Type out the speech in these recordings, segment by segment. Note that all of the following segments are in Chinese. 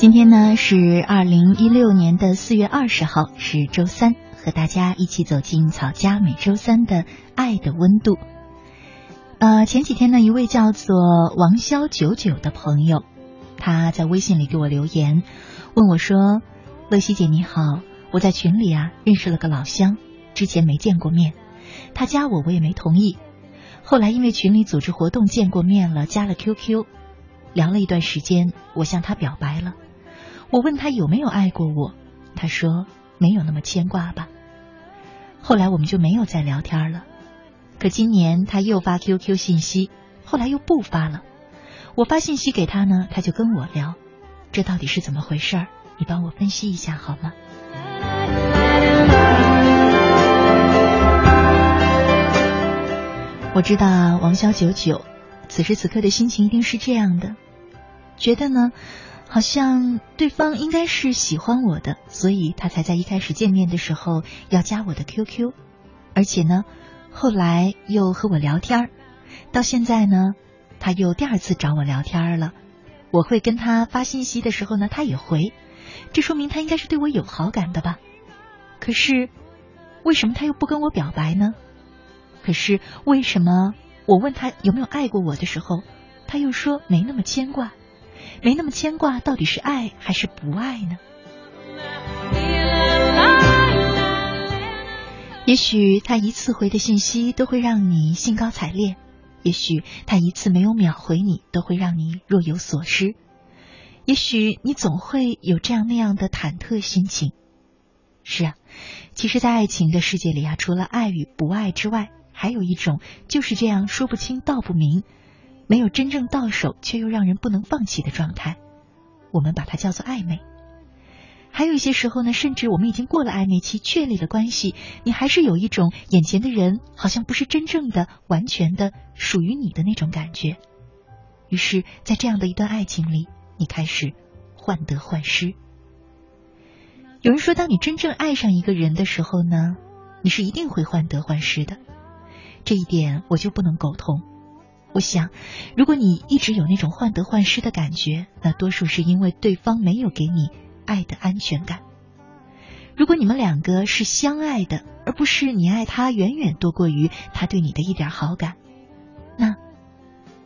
今天呢是二零一六年的四月二十号，是周三，和大家一起走进草家每周三的爱的温度。呃，前几天呢，一位叫做王潇九九的朋友，他在微信里给我留言，问我说：“乐西姐你好，我在群里啊认识了个老乡，之前没见过面，他加我我也没同意，后来因为群里组织活动见过面了，加了 QQ，聊了一段时间，我向他表白了。”我问他有没有爱过我，他说没有那么牵挂吧。后来我们就没有再聊天了。可今年他又发 QQ 信息，后来又不发了。我发信息给他呢，他就跟我聊，这到底是怎么回事？你帮我分析一下好吗？我知道王潇九九此时此刻的心情一定是这样的，觉得呢。好像对方应该是喜欢我的，所以他才在一开始见面的时候要加我的 QQ，而且呢，后来又和我聊天儿到现在呢，他又第二次找我聊天了。我会跟他发信息的时候呢，他也回，这说明他应该是对我有好感的吧？可是为什么他又不跟我表白呢？可是为什么我问他有没有爱过我的时候，他又说没那么牵挂？没那么牵挂，到底是爱还是不爱呢？也许他一次回的信息都会让你兴高采烈，也许他一次没有秒回你都会让你若有所失，也许你总会有这样那样的忐忑心情。是啊，其实，在爱情的世界里啊，除了爱与不爱之外，还有一种就是这样说不清道不明。没有真正到手，却又让人不能放弃的状态，我们把它叫做暧昧。还有一些时候呢，甚至我们已经过了暧昧期，确立了关系，你还是有一种眼前的人好像不是真正的、完全的属于你的那种感觉。于是，在这样的一段爱情里，你开始患得患失。有人说，当你真正爱上一个人的时候呢，你是一定会患得患失的。这一点我就不能苟同。我想，如果你一直有那种患得患失的感觉，那多数是因为对方没有给你爱的安全感。如果你们两个是相爱的，而不是你爱他远远多过于他对你的一点好感，那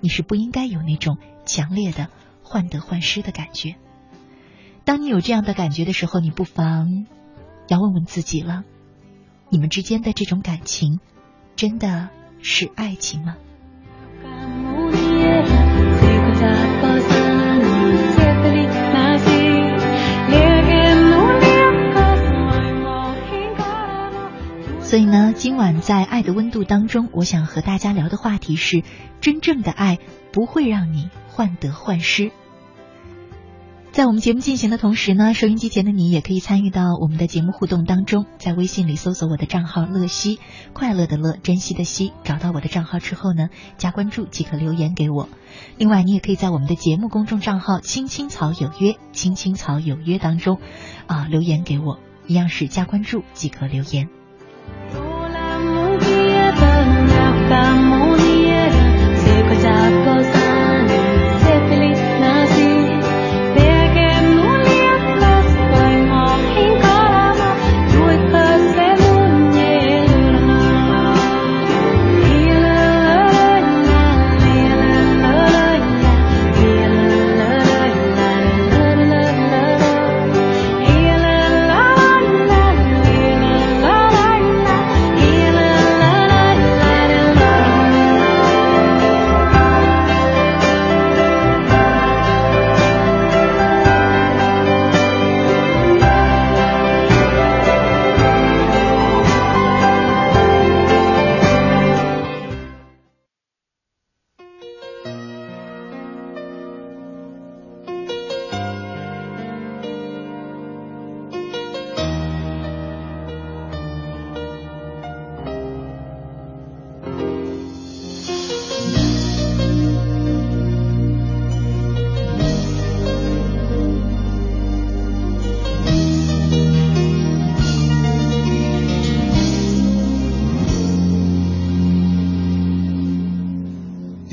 你是不应该有那种强烈的患得患失的感觉。当你有这样的感觉的时候，你不妨要问问自己了：你们之间的这种感情，真的是爱情吗？所以呢，今晚在爱的温度当中，我想和大家聊的话题是：真正的爱不会让你患得患失。在我们节目进行的同时呢，收音机前的你也可以参与到我们的节目互动当中，在微信里搜索我的账号“乐西”，快乐的乐，珍惜的惜，找到我的账号之后呢，加关注即可留言给我。另外，你也可以在我们的节目公众账号“青青草有约”“青青草有约”当中啊留言给我，一样是加关注即可留言。的梦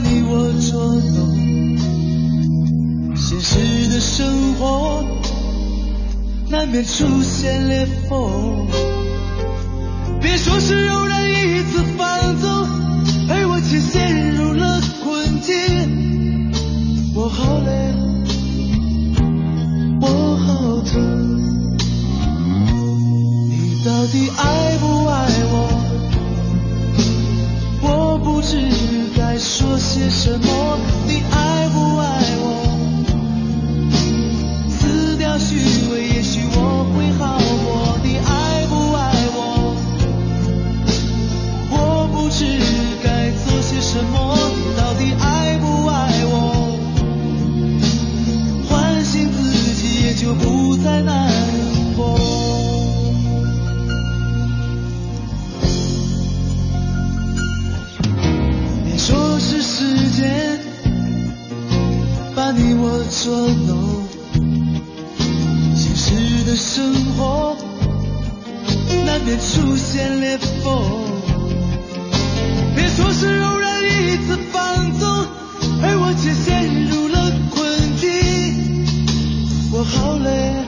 你我捉弄，现实的生活难免出现裂缝。别说是偶然一次放纵，而我却陷入了困境。我好累，我好疼。你到底爱不爱我？我不知道。该说些什么？你爱。便出现裂缝。别说是偶然一次放纵，而我却陷入了困境。我好累。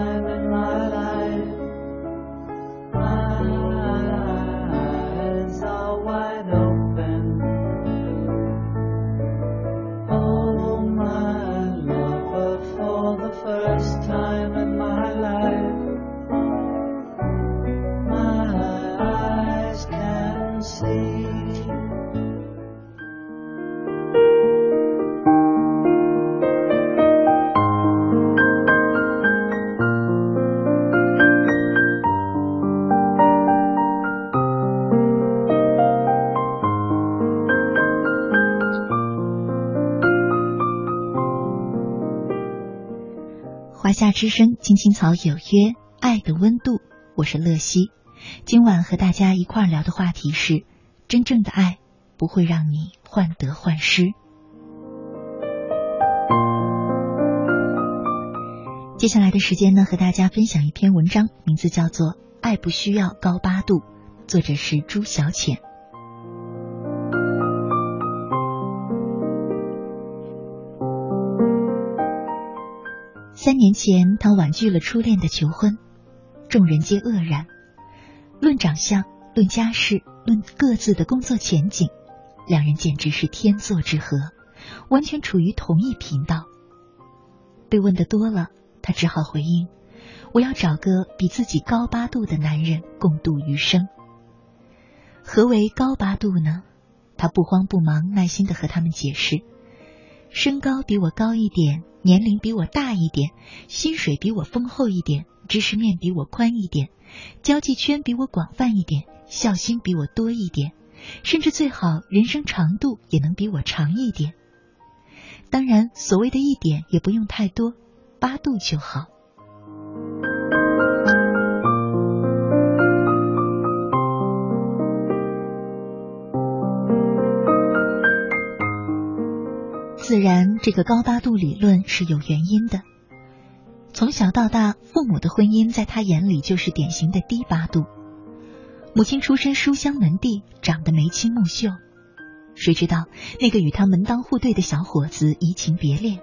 青青草有约，爱的温度，我是乐西。今晚和大家一块儿聊的话题是：真正的爱不会让你患得患失。接下来的时间呢，和大家分享一篇文章，名字叫做《爱不需要高八度》，作者是朱小浅。三年前，他婉拒了初恋的求婚，众人皆愕然。论长相，论家世，论各自的工作前景，两人简直是天作之合，完全处于同一频道。被问的多了，他只好回应：“我要找个比自己高八度的男人共度余生。”何为高八度呢？他不慌不忙，耐心的和他们解释：身高比我高一点。年龄比我大一点，薪水比我丰厚一点，知识面比我宽一点，交际圈比我广泛一点，孝心比我多一点，甚至最好人生长度也能比我长一点。当然，所谓的一点也不用太多，八度就好。自然，这个高八度理论是有原因的。从小到大，父母的婚姻在他眼里就是典型的低八度。母亲出身书香门第，长得眉清目秀，谁知道那个与他门当户对的小伙子移情别恋，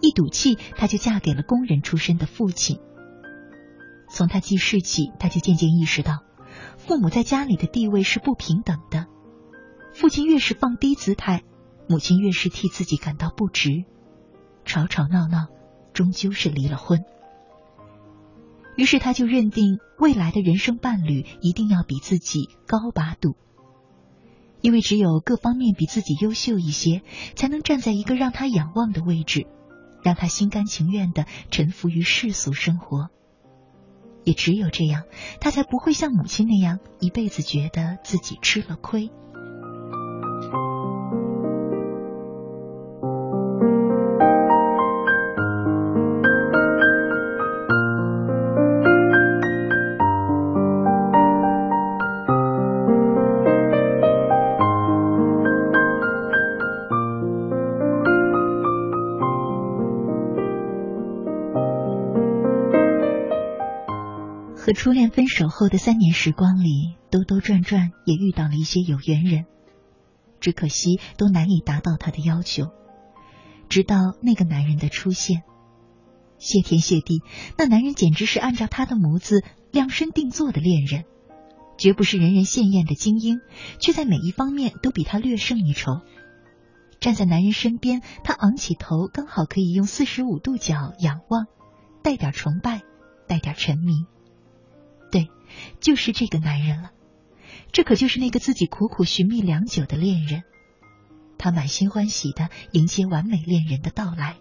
一赌气，他就嫁给了工人出身的父亲。从他记事起，他就渐渐意识到，父母在家里的地位是不平等的。父亲越是放低姿态。母亲越是替自己感到不值，吵吵闹闹，终究是离了婚。于是他就认定未来的人生伴侣一定要比自己高八度，因为只有各方面比自己优秀一些，才能站在一个让他仰望的位置，让他心甘情愿的臣服于世俗生活。也只有这样，他才不会像母亲那样一辈子觉得自己吃了亏。初恋分手后的三年时光里，兜兜转转也遇到了一些有缘人，只可惜都难以达到他的要求。直到那个男人的出现，谢天谢地，那男人简直是按照他的模子量身定做的恋人，绝不是人人羡艳的精英，却在每一方面都比他略胜一筹。站在男人身边，他昂起头，刚好可以用四十五度角仰望，带点崇拜，带点沉迷。对，就是这个男人了。这可就是那个自己苦苦寻觅良久的恋人。他满心欢喜的迎接完美恋人的到来。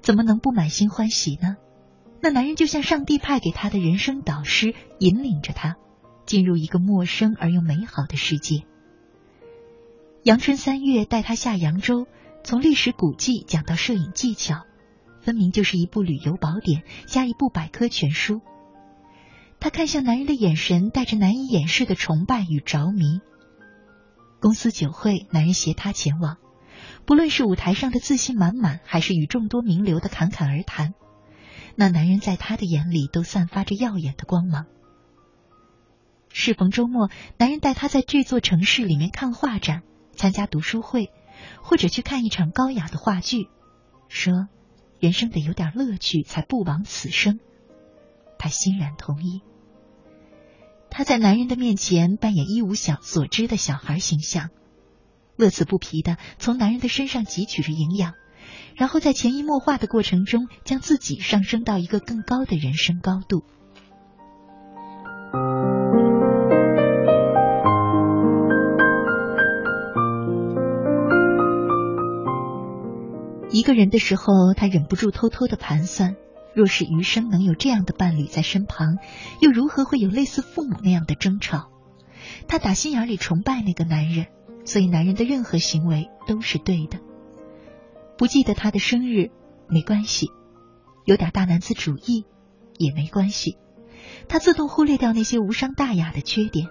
怎么能不满心欢喜呢？那男人就像上帝派给他的人生导师，引领着他进入一个陌生而又美好的世界。阳春三月，带他下扬州，从历史古迹讲到摄影技巧，分明就是一部旅游宝典加一部百科全书。她看向男人的眼神带着难以掩饰的崇拜与着迷。公司酒会，男人携她前往，不论是舞台上的自信满满，还是与众多名流的侃侃而谈，那男人在她的眼里都散发着耀眼的光芒。适逢周末，男人带她在这座城市里面看画展、参加读书会，或者去看一场高雅的话剧，说：“人生得有点乐趣，才不枉此生。”她欣然同意。她在男人的面前扮演一无小所知的小孩形象，乐此不疲的从男人的身上汲取着营养，然后在潜移默化的过程中，将自己上升到一个更高的人生高度。一个人的时候，他忍不住偷偷的盘算。若是余生能有这样的伴侣在身旁，又如何会有类似父母那样的争吵？他打心眼里崇拜那个男人，所以男人的任何行为都是对的。不记得他的生日没关系，有点大男子主义也没关系。他自动忽略掉那些无伤大雅的缺点，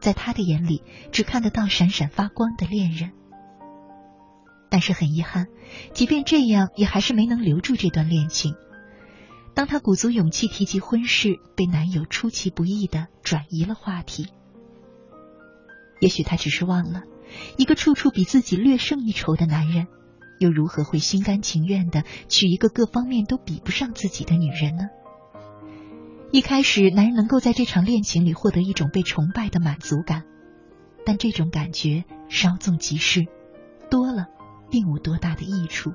在他的眼里只看得到闪闪发光的恋人。但是很遗憾，即便这样，也还是没能留住这段恋情。当她鼓足勇气提及婚事，被男友出其不意的转移了话题。也许她只是忘了，一个处处比自己略胜一筹的男人，又如何会心甘情愿的娶一个各方面都比不上自己的女人呢？一开始，男人能够在这场恋情里获得一种被崇拜的满足感，但这种感觉稍纵即逝，多了并无多大的益处。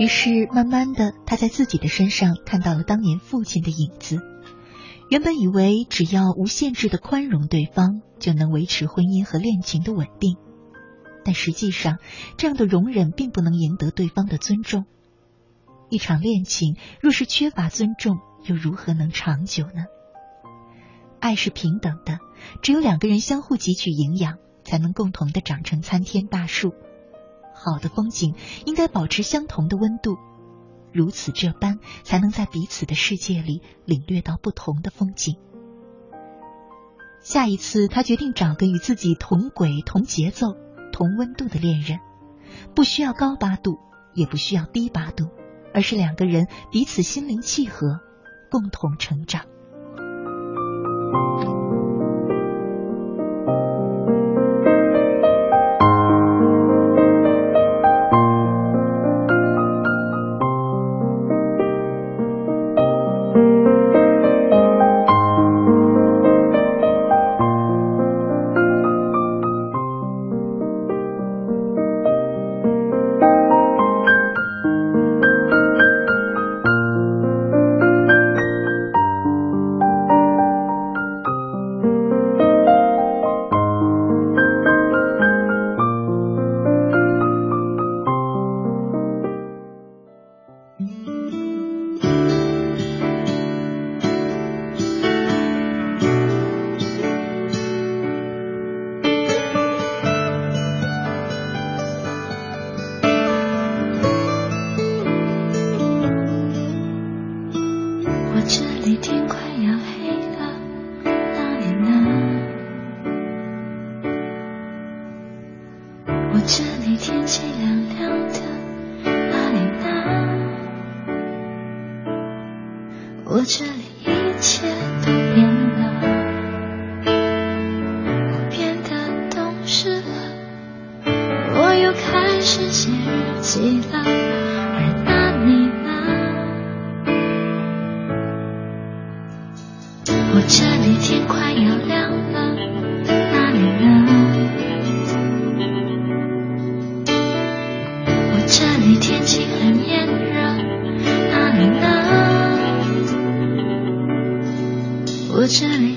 于是，慢慢的，他在自己的身上看到了当年父亲的影子。原本以为只要无限制的宽容对方，就能维持婚姻和恋情的稳定，但实际上，这样的容忍并不能赢得对方的尊重。一场恋情若是缺乏尊重，又如何能长久呢？爱是平等的，只有两个人相互汲取营养，才能共同的长成参天大树。好的风景应该保持相同的温度，如此这般才能在彼此的世界里领略到不同的风景。下一次，他决定找个与自己同轨、同节奏、同温度的恋人，不需要高八度，也不需要低八度，而是两个人彼此心灵契合，共同成长。这里天气很炎热那里呢我这里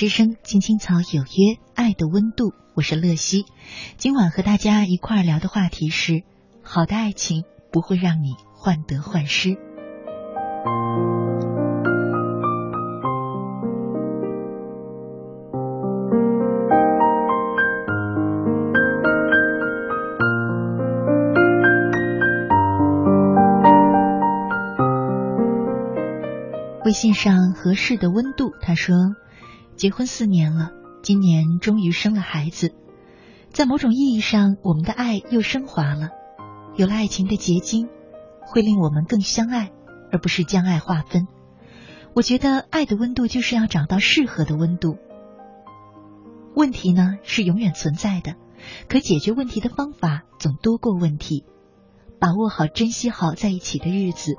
之声，青青草有约，爱的温度，我是乐西。今晚和大家一块儿聊的话题是：好的爱情不会让你患得患失。微信上合适的温度，他说，结婚四年了，今年终于生了孩子，在某种意义上，我们的爱又升华了，有了爱情的结晶，会令我们更相爱，而不是将爱划分。我觉得爱的温度就是要找到适合的温度。问题呢是永远存在的，可解决问题的方法总多过问题。把握好、珍惜好在一起的日子，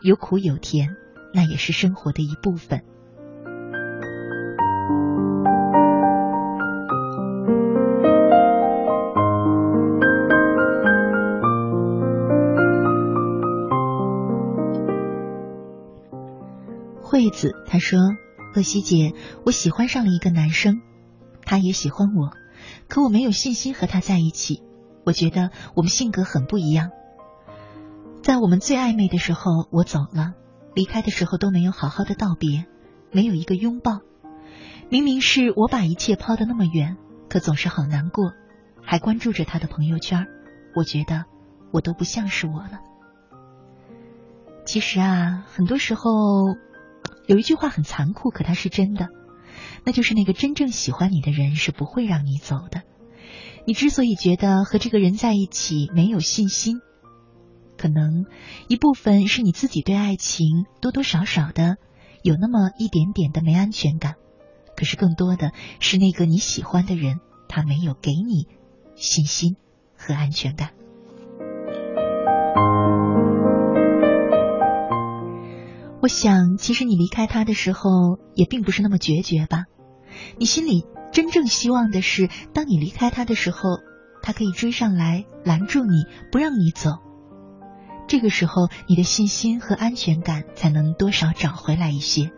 有苦有甜，那也是生活的一部分。惠子他说：“乐西姐，我喜欢上了一个男生，他也喜欢我，可我没有信心和他在一起。我觉得我们性格很不一样。在我们最暧昧的时候，我走了，离开的时候都没有好好的道别，没有一个拥抱。明明是我把一切抛得那么远，可总是好难过，还关注着他的朋友圈。我觉得我都不像是我了。其实啊，很多时候。”有一句话很残酷，可它是真的，那就是那个真正喜欢你的人是不会让你走的。你之所以觉得和这个人在一起没有信心，可能一部分是你自己对爱情多多少少的有那么一点点的没安全感，可是更多的是那个你喜欢的人他没有给你信心和安全感。我想，其实你离开他的时候也并不是那么决绝吧？你心里真正希望的是，当你离开他的时候，他可以追上来拦住你，不让你走。这个时候，你的信心和安全感才能多少找回来一些。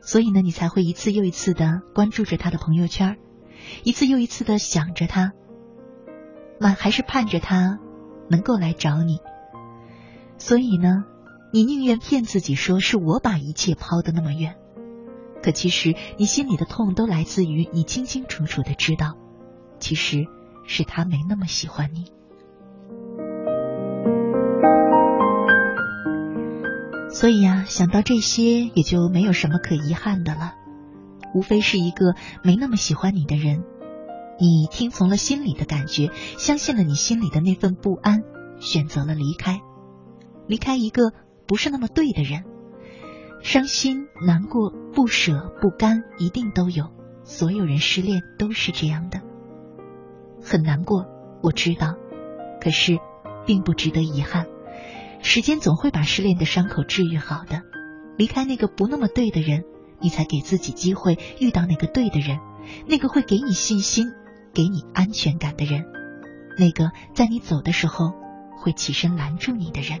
所以呢，你才会一次又一次的关注着他的朋友圈，一次又一次的想着他，那还是盼着他能够来找你。所以呢。你宁愿骗自己说是我把一切抛得那么远，可其实你心里的痛都来自于你清清楚楚的知道，其实是他没那么喜欢你。所以呀，想到这些，也就没有什么可遗憾的了，无非是一个没那么喜欢你的人，你听从了心里的感觉，相信了你心里的那份不安，选择了离开，离开一个。不是那么对的人，伤心、难过、不舍、不甘，一定都有。所有人失恋都是这样的，很难过，我知道。可是并不值得遗憾。时间总会把失恋的伤口治愈好的。离开那个不那么对的人，你才给自己机会遇到那个对的人，那个会给你信心、给你安全感的人，那个在你走的时候会起身拦住你的人。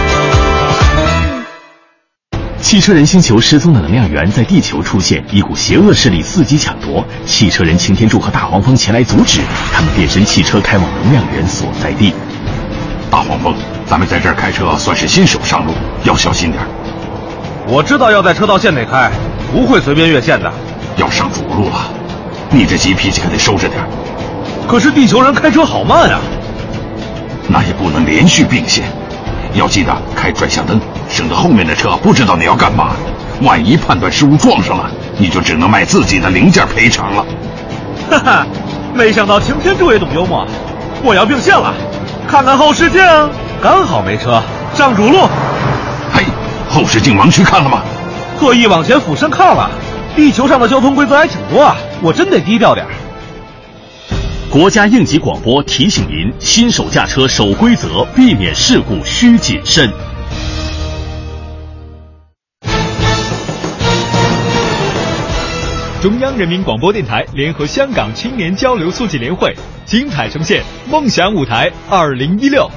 汽车人星球失踪的能量源在地球出现，一股邪恶势力伺机抢夺。汽车人擎天柱和大黄蜂前来阻止，他们变身汽车开往能量源所在地。大黄蜂，咱们在这儿开车算是新手上路，要小心点。我知道要在车道线内开，不会随便越线的。要上主路了，你这急脾气可得收着点。可是地球人开车好慢啊，那也不能连续并线，要记得开转向灯，省得后面的车不知道你要干嘛。万一判断失误撞上了，你就只能卖自己的零件赔偿了。哈哈，没想到擎天柱也懂幽默。我要并线了，看看后视镜，刚好没车，上主路。嘿，后视镜盲区看了吗？特意往前俯身看了。地球上的交通规则还挺多啊，我真得低调点。国家应急广播提醒您：新手驾车守规则，避免事故需谨慎。中央人民广播电台联合香港青年交流促进联会精彩呈现《梦想舞台二零一六》，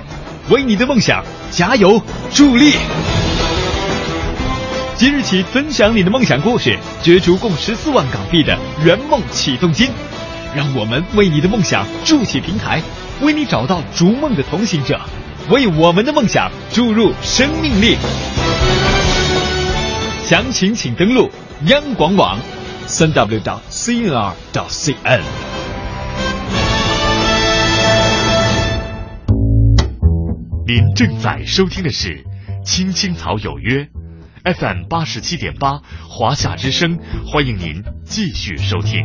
为你的梦想加油助力。即日起，分享你的梦想故事，角逐共十四万港币的圆梦启动金。让我们为你的梦想筑起平台，为你找到逐梦的同行者，为我们的梦想注入生命力。详情请登录央广网，三 w 点 cnr 点 cn。您正在收听的是《青青草有约》，FM 八十七点八，华夏之声，欢迎您继续收听。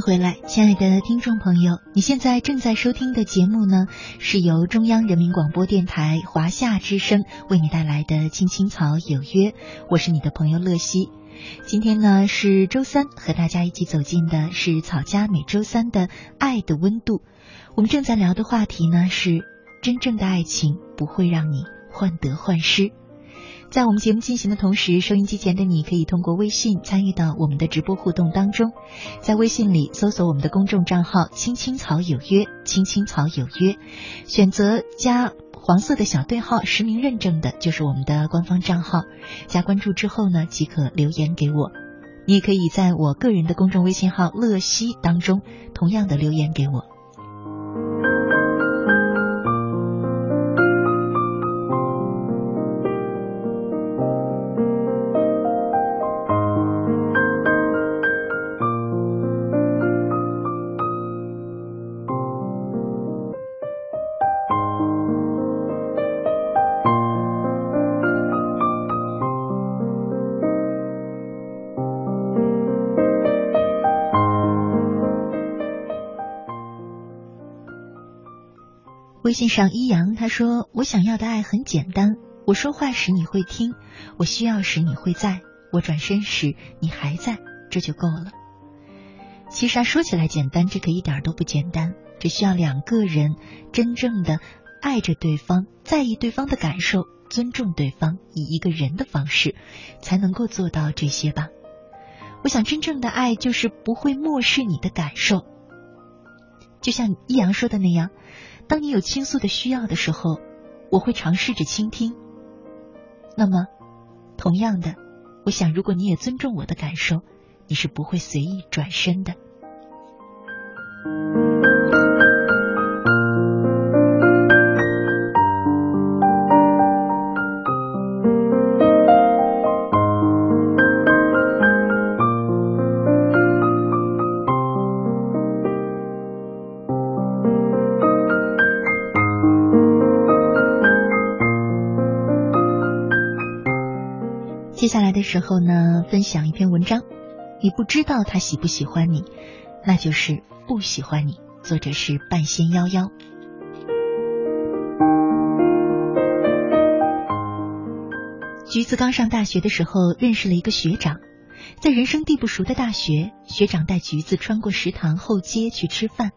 回来，亲爱的听众朋友，你现在正在收听的节目呢，是由中央人民广播电台华夏之声为你带来的《青青草有约》，我是你的朋友乐西。今天呢是周三，和大家一起走进的是草家每周三的爱的温度。我们正在聊的话题呢是真正的爱情不会让你患得患失。在我们节目进行的同时，收音机前的你可以通过微信参与到我们的直播互动当中，在微信里搜索我们的公众账号“青青草有约”，“青青草有约”，选择加黄色的小对号实名认证的，就是我们的官方账号。加关注之后呢，即可留言给我。你也可以在我个人的公众微信号“乐西”当中，同样的留言给我。微信上一阳他说：“我想要的爱很简单，我说话时你会听，我需要时你会在，我转身时你还在，这就够了。”其实啊，说起来简单，这可一点都不简单，只需要两个人真正的爱着对方，在意对方的感受，尊重对方，以一个人的方式，才能够做到这些吧。我想，真正的爱就是不会漠视你的感受，就像一阳说的那样。当你有倾诉的需要的时候，我会尝试着倾听。那么，同样的，我想，如果你也尊重我的感受，你是不会随意转身的。想，一篇文章。你不知道他喜不喜欢你，那就是不喜欢你。作者是半仙夭夭。橘子刚上大学的时候，认识了一个学长，在人生地不熟的大学，学长带橘子穿过食堂后街去吃饭，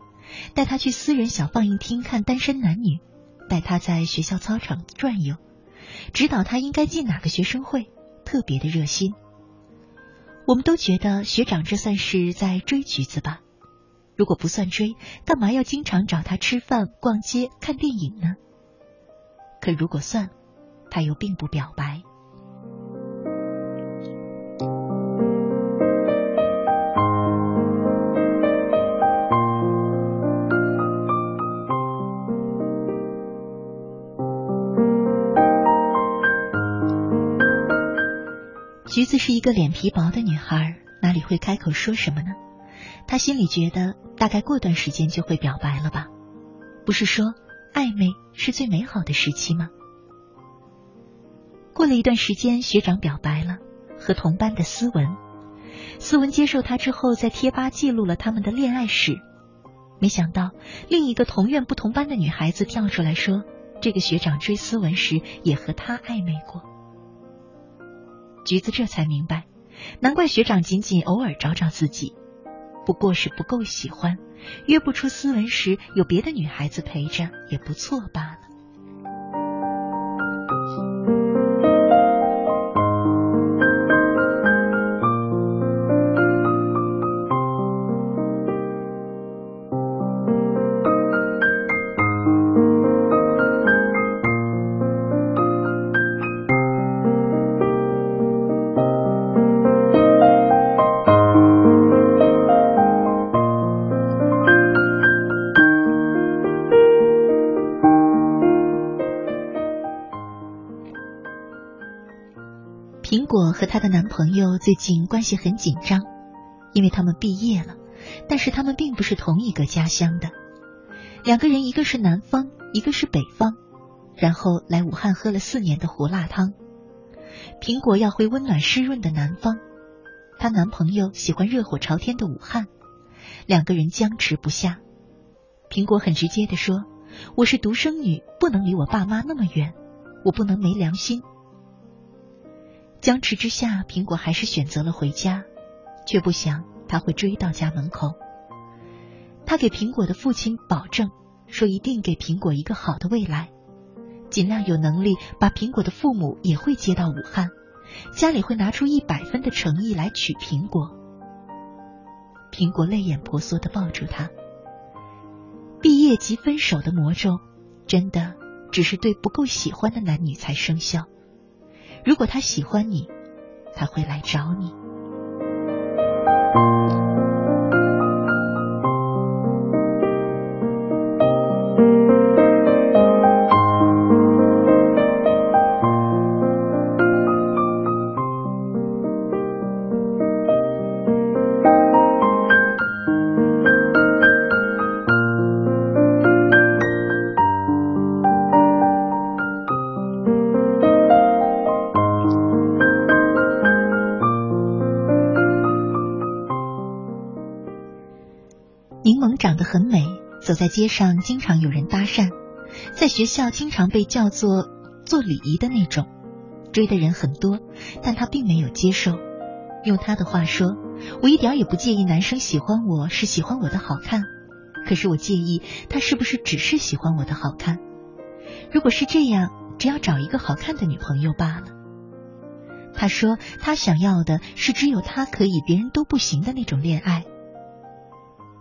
带他去私人小放映厅看单身男女，带他在学校操场转悠，指导他应该进哪个学生会。特别的热心，我们都觉得学长这算是在追橘子吧？如果不算追，干嘛要经常找他吃饭、逛街、看电影呢？可如果算，他又并不表白。子是一个脸皮薄的女孩，哪里会开口说什么呢？她心里觉得，大概过段时间就会表白了吧？不是说暧昧是最美好的时期吗？过了一段时间，学长表白了，和同班的思文。思文接受他之后，在贴吧记录了他们的恋爱史。没想到，另一个同院不同班的女孩子跳出来说，这个学长追思文时也和他暧昧过。橘子这才明白，难怪学长仅仅偶尔找找自己，不过是不够喜欢，约不出斯文时有别的女孩子陪着也不错罢了。最近关系很紧张，因为他们毕业了，但是他们并不是同一个家乡的。两个人，一个是南方，一个是北方，然后来武汉喝了四年的胡辣汤。苹果要回温暖湿润的南方，她男朋友喜欢热火朝天的武汉，两个人僵持不下。苹果很直接的说：“我是独生女，不能离我爸妈那么远，我不能没良心。”僵持之下，苹果还是选择了回家，却不想他会追到家门口。他给苹果的父亲保证说，一定给苹果一个好的未来，尽量有能力把苹果的父母也会接到武汉，家里会拿出一百分的诚意来娶苹果。苹果泪眼婆娑的抱住他。毕业即分手的魔咒，真的只是对不够喜欢的男女才生效。如果他喜欢你，他会来找你。街上经常有人搭讪，在学校经常被叫做做礼仪的那种，追的人很多，但他并没有接受。用他的话说，我一点也不介意男生喜欢我是喜欢我的好看，可是我介意他是不是只是喜欢我的好看。如果是这样，只要找一个好看的女朋友罢了。他说他想要的是只有他可以，别人都不行的那种恋爱。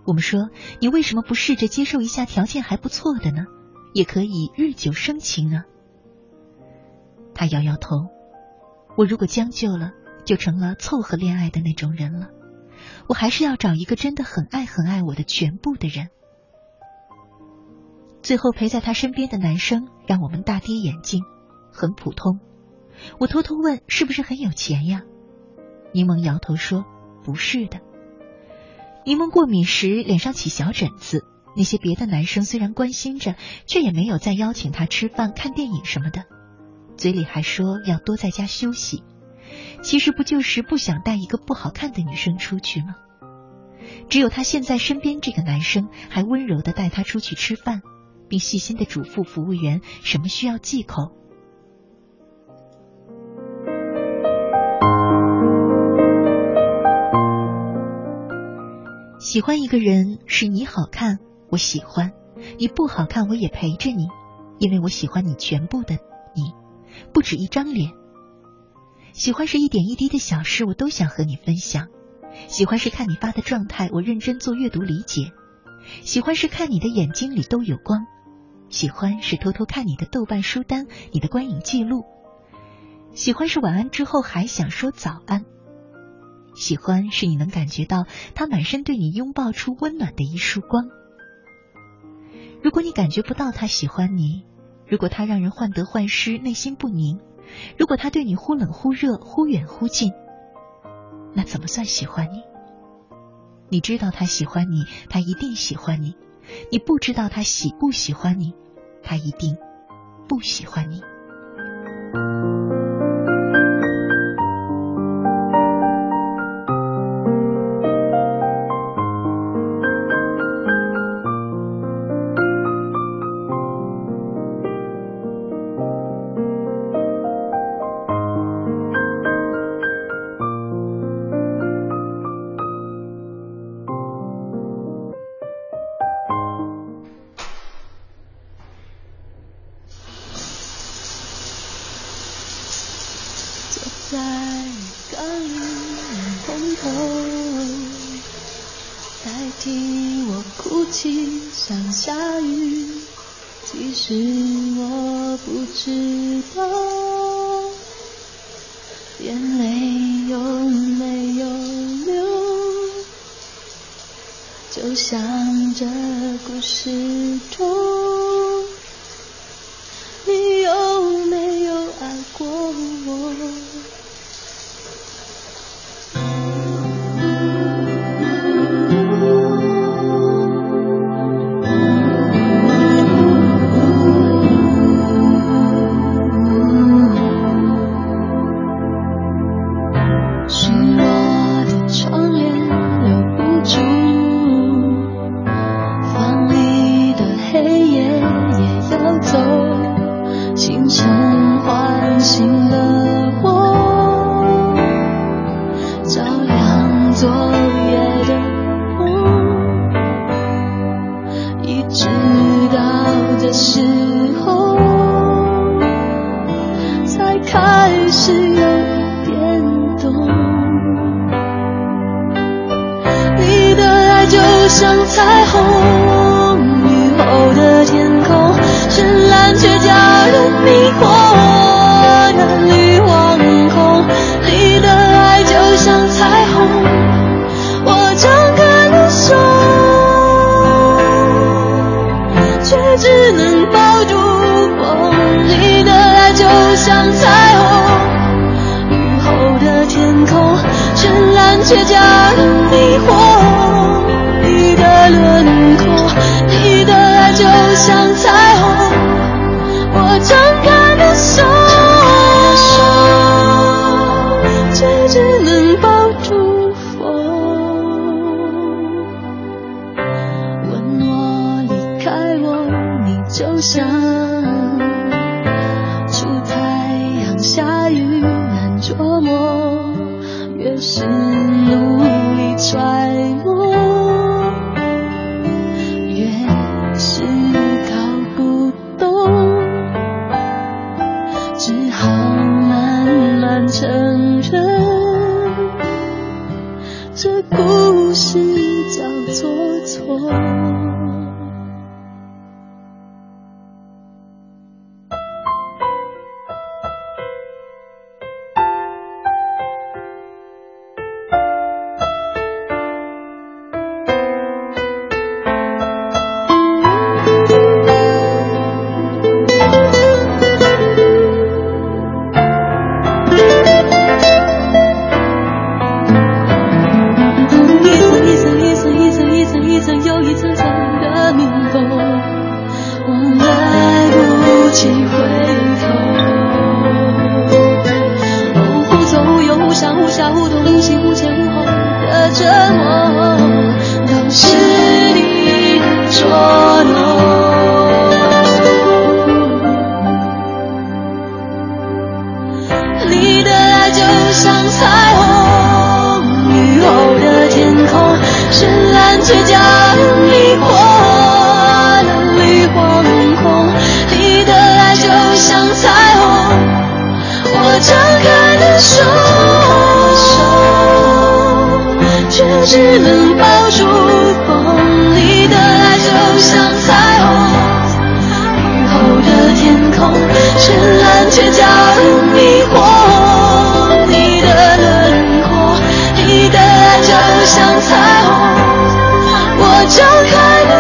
我们说，你为什么不试着接受一下条件还不错的呢？也可以日久生情啊。他摇摇头，我如果将就了，就成了凑合恋爱的那种人了。我还是要找一个真的很爱很爱我的全部的人。最后陪在他身边的男生让我们大跌眼镜，很普通。我偷偷问，是不是很有钱呀？柠檬摇头说，不是的。柠檬过敏时脸上起小疹子，那些别的男生虽然关心着，却也没有再邀请她吃饭、看电影什么的，嘴里还说要多在家休息。其实不就是不想带一个不好看的女生出去吗？只有他现在身边这个男生还温柔的带她出去吃饭，并细心的嘱咐服务员什么需要忌口。喜欢一个人是你好看，我喜欢；你不好看，我也陪着你，因为我喜欢你全部的你，不止一张脸。喜欢是一点一滴的小事，我都想和你分享。喜欢是看你发的状态，我认真做阅读理解。喜欢是看你的眼睛里都有光。喜欢是偷偷看你的豆瓣书单，你的观影记录。喜欢是晚安之后还想说早安。喜欢是你能感觉到他满身对你拥抱出温暖的一束光。如果你感觉不到他喜欢你，如果他让人患得患失、内心不宁，如果他对你忽冷忽热、忽远忽近，那怎么算喜欢你？你知道他喜欢你，他一定喜欢你；你不知道他喜不喜欢你，他一定不喜欢你。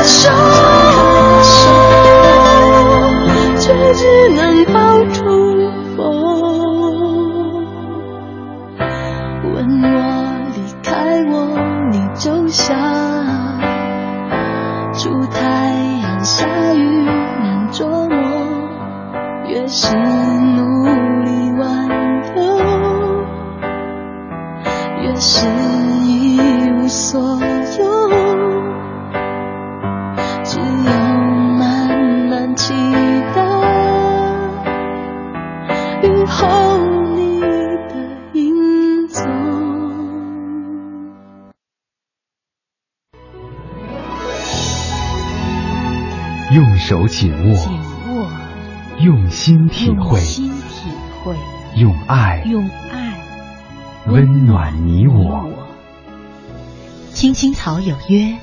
的手紧握，用心体会，用心体会，用爱用爱温暖你我。青青草有约。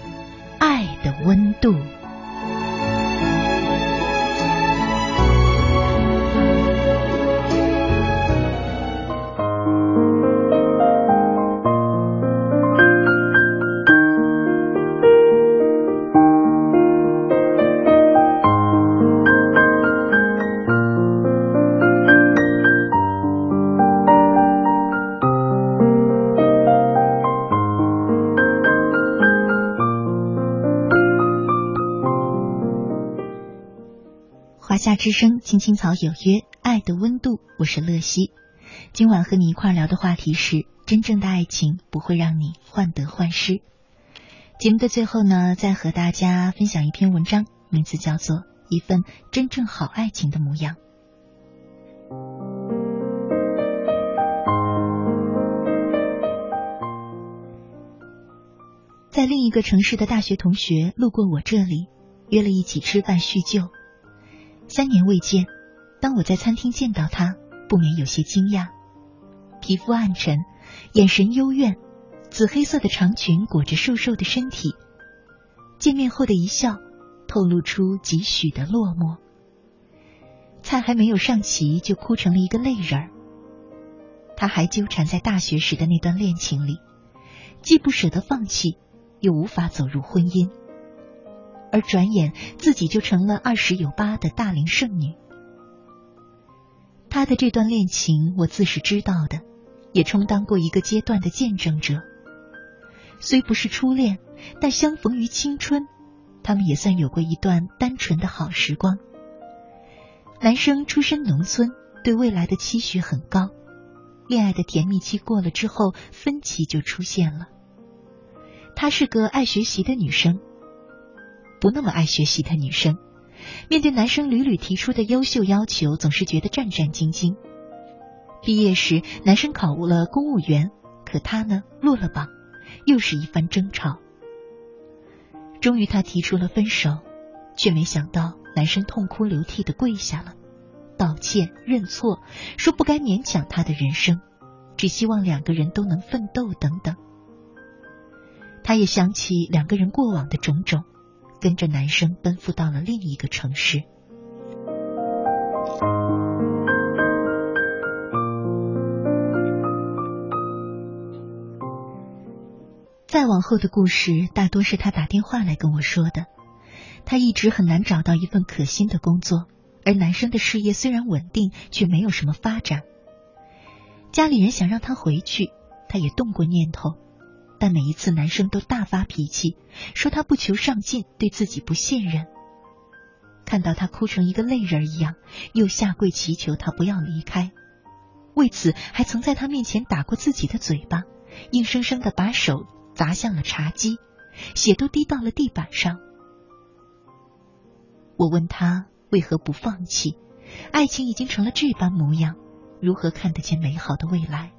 夏之声青青草有约，爱的温度。我是乐西，今晚和你一块聊的话题是：真正的爱情不会让你患得患失。节目的最后呢，再和大家分享一篇文章，名字叫做《一份真正好爱情的模样》。在另一个城市的大学同学路过我这里，约了一起吃饭叙旧。三年未见当我在餐厅见到他不免有些惊讶。皮肤暗沉眼神幽怨紫黑色的长裙裹着瘦瘦的身体。见面后的一笑透露出几许的落寞。菜还没有上齐就哭成了一个泪人儿。他还纠缠在大学时的那段恋情里既不舍得放弃又无法走入婚姻。而转眼自己就成了二十有八的大龄剩女。他的这段恋情，我自是知道的，也充当过一个阶段的见证者。虽不是初恋，但相逢于青春，他们也算有过一段单纯的好时光。男生出身农村，对未来的期许很高。恋爱的甜蜜期过了之后，分歧就出现了。她是个爱学习的女生，不那么爱学习的女生，面对男生屡屡提出的优秀要求，总是觉得战战兢兢。毕业时，男生考入了公务员，可她呢落了榜，又是一番争吵。终于，她提出了分手，却没想到男生痛哭流涕的跪下了。道歉、认错，说不该勉强他的人生，只希望两个人都能奋斗等等。他也想起两个人过往的种种，跟着男生奔赴到了另一个城市。再往后的故事，大多是他打电话来跟我说的。他一直很难找到一份可心的工作。而男生的事业虽然稳定，却没有什么发展。家里人想让他回去，他也动过念头，但每一次男生都大发脾气，说他不求上进，对自己不信任。看到他哭成一个泪人一样，又下跪祈求他不要离开。为此，还曾在他面前打过自己的嘴巴，硬生生的把手砸向了茶几，血都滴到了地板上。我问他。为何不放弃？爱情已经成了这般模样，如何看得见美好的未来？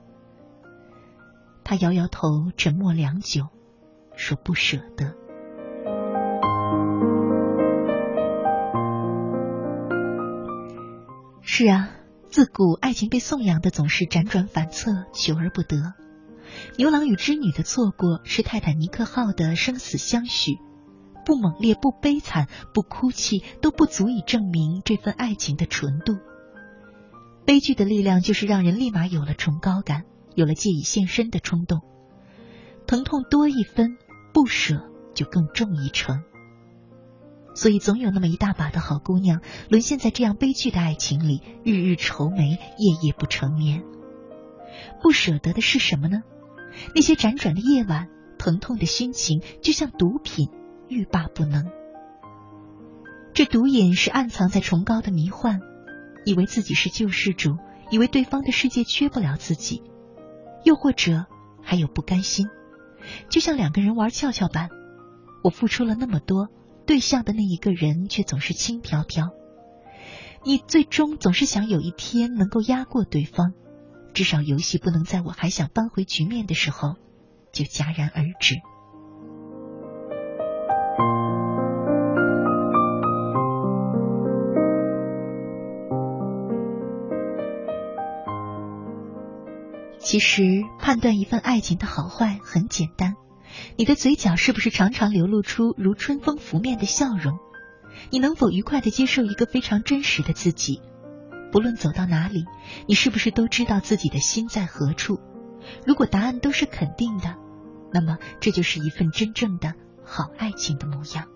他摇摇头，沉默良久，说：“不舍得。”是啊，自古爱情被颂扬的总是辗转反侧，求而不得。牛郎与织女的错过，是泰坦尼克号的生死相许。不猛烈，不悲惨，不哭泣，都不足以证明这份爱情的纯度。悲剧的力量就是让人立马有了崇高感，有了借以献身的冲动。疼痛多一分，不舍就更重一成。所以，总有那么一大把的好姑娘沦陷在这样悲剧的爱情里，日日愁眉，夜夜不成眠。不舍得的是什么呢？那些辗转的夜晚，疼痛的心情，就像毒品。欲罢不能，这毒瘾是暗藏在崇高的迷幻，以为自己是救世主，以为对方的世界缺不了自己，又或者还有不甘心，就像两个人玩跷跷板，我付出了那么多，对象的那一个人却总是轻飘飘，你最终总是想有一天能够压过对方，至少游戏不能在我还想扳回局面的时候就戛然而止。其实，判断一份爱情的好坏很简单，你的嘴角是不是常常流露出如春风拂面的笑容？你能否愉快的接受一个非常真实的自己？不论走到哪里，你是不是都知道自己的心在何处？如果答案都是肯定的，那么这就是一份真正的好爱情的模样。